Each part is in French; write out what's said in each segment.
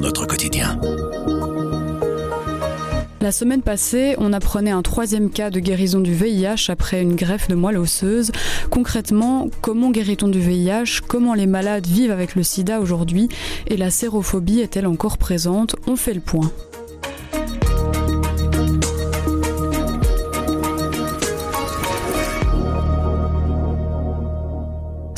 notre quotidien. La semaine passée, on apprenait un troisième cas de guérison du VIH après une greffe de moelle osseuse. Concrètement, comment guérit-on du VIH Comment les malades vivent avec le sida aujourd'hui? Et la sérophobie est-elle encore présente? On fait le point.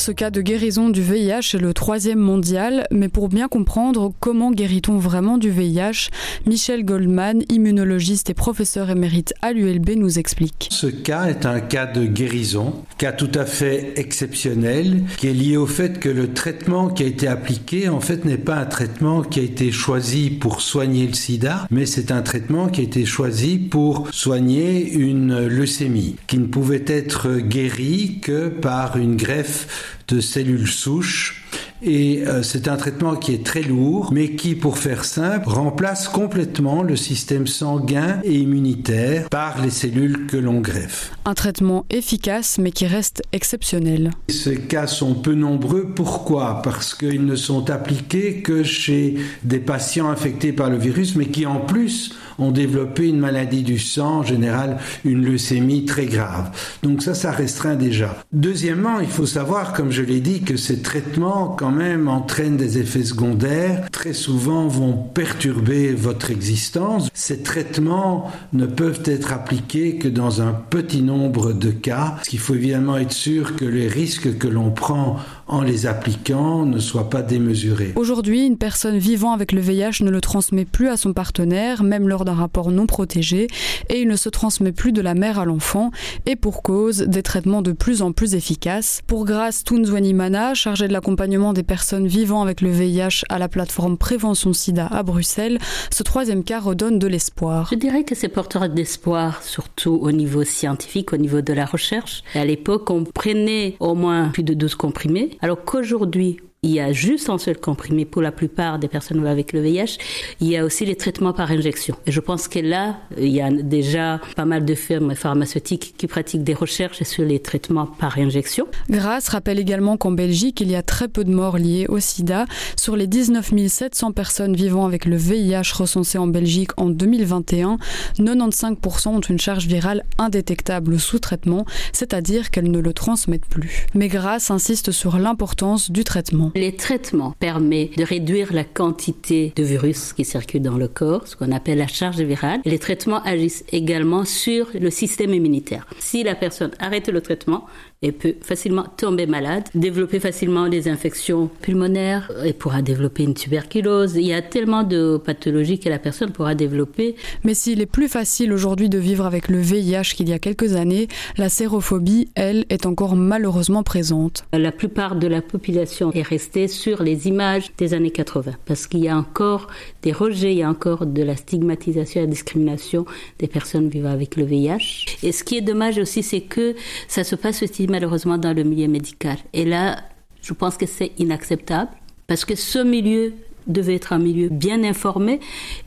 Ce cas de guérison du VIH est le troisième mondial, mais pour bien comprendre comment guérit-on vraiment du VIH, Michel Goldman, immunologiste et professeur émérite à l'ULB, nous explique. Ce cas est un cas de guérison, cas tout à fait exceptionnel, qui est lié au fait que le traitement qui a été appliqué, en fait, n'est pas un traitement qui a été choisi pour soigner le sida, mais c'est un traitement qui a été choisi pour soigner une leucémie, qui ne pouvait être guérie que par une greffe de cellules souches et euh, c'est un traitement qui est très lourd, mais qui, pour faire simple, remplace complètement le système sanguin et immunitaire par les cellules que l'on greffe. Un traitement efficace, mais qui reste exceptionnel. Ces cas sont peu nombreux. Pourquoi? Parce qu'ils ne sont appliqués que chez des patients infectés par le virus, mais qui en plus ont développé une maladie du sang, en général une leucémie très grave. Donc ça, ça restreint déjà. Deuxièmement, il faut savoir, comme je l'ai dit, que ces traitements, quand même, entraînent des effets secondaires, très souvent vont perturber votre existence. Ces traitements ne peuvent être appliqués que dans un petit nombre de cas, parce qu'il faut évidemment être sûr que les risques que l'on prend en les appliquant ne soient pas démesurés. Aujourd'hui, une personne vivant avec le VIH ne le transmet plus à son partenaire, même lors d'un rapport non protégé, et il ne se transmet plus de la mère à l'enfant, et pour cause des traitements de plus en plus efficaces. Pour Grace Tounzwanimana, chargée de l'accompagnement des personnes vivant avec le VIH à la plateforme Prévention SIDA à Bruxelles, ce troisième cas redonne de l'espoir. Je dirais que c'est porteur d'espoir, surtout au niveau scientifique, au niveau de la recherche. À l'époque, on prenait au moins plus de 12 comprimés alors qu'aujourd'hui, il y a juste un seul comprimé pour la plupart des personnes avec le VIH. Il y a aussi les traitements par injection. Et je pense que là, il y a déjà pas mal de firmes pharmaceutiques qui pratiquent des recherches sur les traitements par injection. Grâce rappelle également qu'en Belgique, il y a très peu de morts liées au sida. Sur les 19 700 personnes vivant avec le VIH recensées en Belgique en 2021, 95% ont une charge virale indétectable sous traitement, c'est-à-dire qu'elles ne le transmettent plus. Mais Grâce insiste sur l'importance du traitement. Les traitements permettent de réduire la quantité de virus qui circulent dans le corps, ce qu'on appelle la charge virale. Les traitements agissent également sur le système immunitaire. Si la personne arrête le traitement, et peut facilement tomber malade, développer facilement des infections pulmonaires et pourra développer une tuberculose. Il y a tellement de pathologies que la personne pourra développer. Mais s'il est plus facile aujourd'hui de vivre avec le VIH qu'il y a quelques années, la sérophobie, elle, est encore malheureusement présente. La plupart de la population est sur les images des années 80 parce qu'il y a encore des rejets, il y a encore de la stigmatisation et la discrimination des personnes vivant avec le VIH. Et ce qui est dommage aussi, c'est que ça se passe aussi malheureusement dans le milieu médical. Et là, je pense que c'est inacceptable parce que ce milieu devait être un milieu bien informé.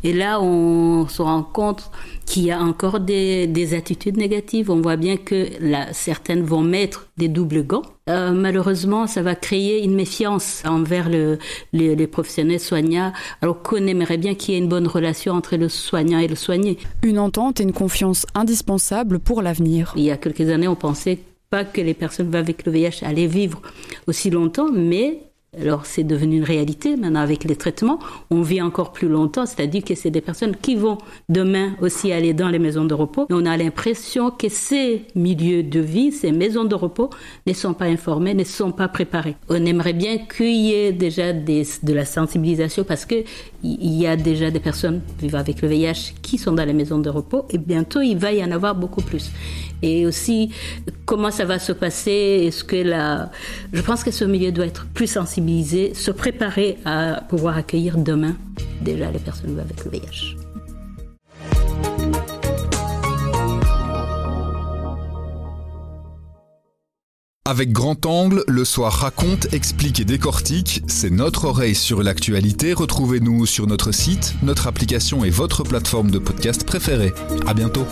Et là, on se rend compte qu'il y a encore des, attitudes négatives. On voit bien que là, certaines vont mettre des doubles gants. Euh, malheureusement, ça va créer une méfiance envers le, les, professionnels soignants, alors qu'on aimerait bien qu'il y ait une bonne relation entre le soignant et le soigné. Une entente et une confiance indispensables pour l'avenir. Il y a quelques années, on pensait pas que les personnes avec le VIH allaient vivre aussi longtemps, mais alors c'est devenu une réalité maintenant avec les traitements. On vit encore plus longtemps, c'est-à-dire que c'est des personnes qui vont demain aussi aller dans les maisons de repos. Et on a l'impression que ces milieux de vie, ces maisons de repos ne sont pas informés, ne sont pas préparés. On aimerait bien qu'il y ait déjà de la sensibilisation parce que il y a déjà des personnes vivant avec le VIH qui sont dans les maisons de repos et bientôt il va y en avoir beaucoup plus. Et aussi comment ça va se passer, est-ce que la, je pense que ce milieu doit être plus sensible se préparer à pouvoir accueillir demain déjà les personnes avec le VIH. Avec Grand Angle, le soir raconte, explique et décortique. C'est notre oreille sur l'actualité. Retrouvez-nous sur notre site, notre application et votre plateforme de podcast préférée. À bientôt.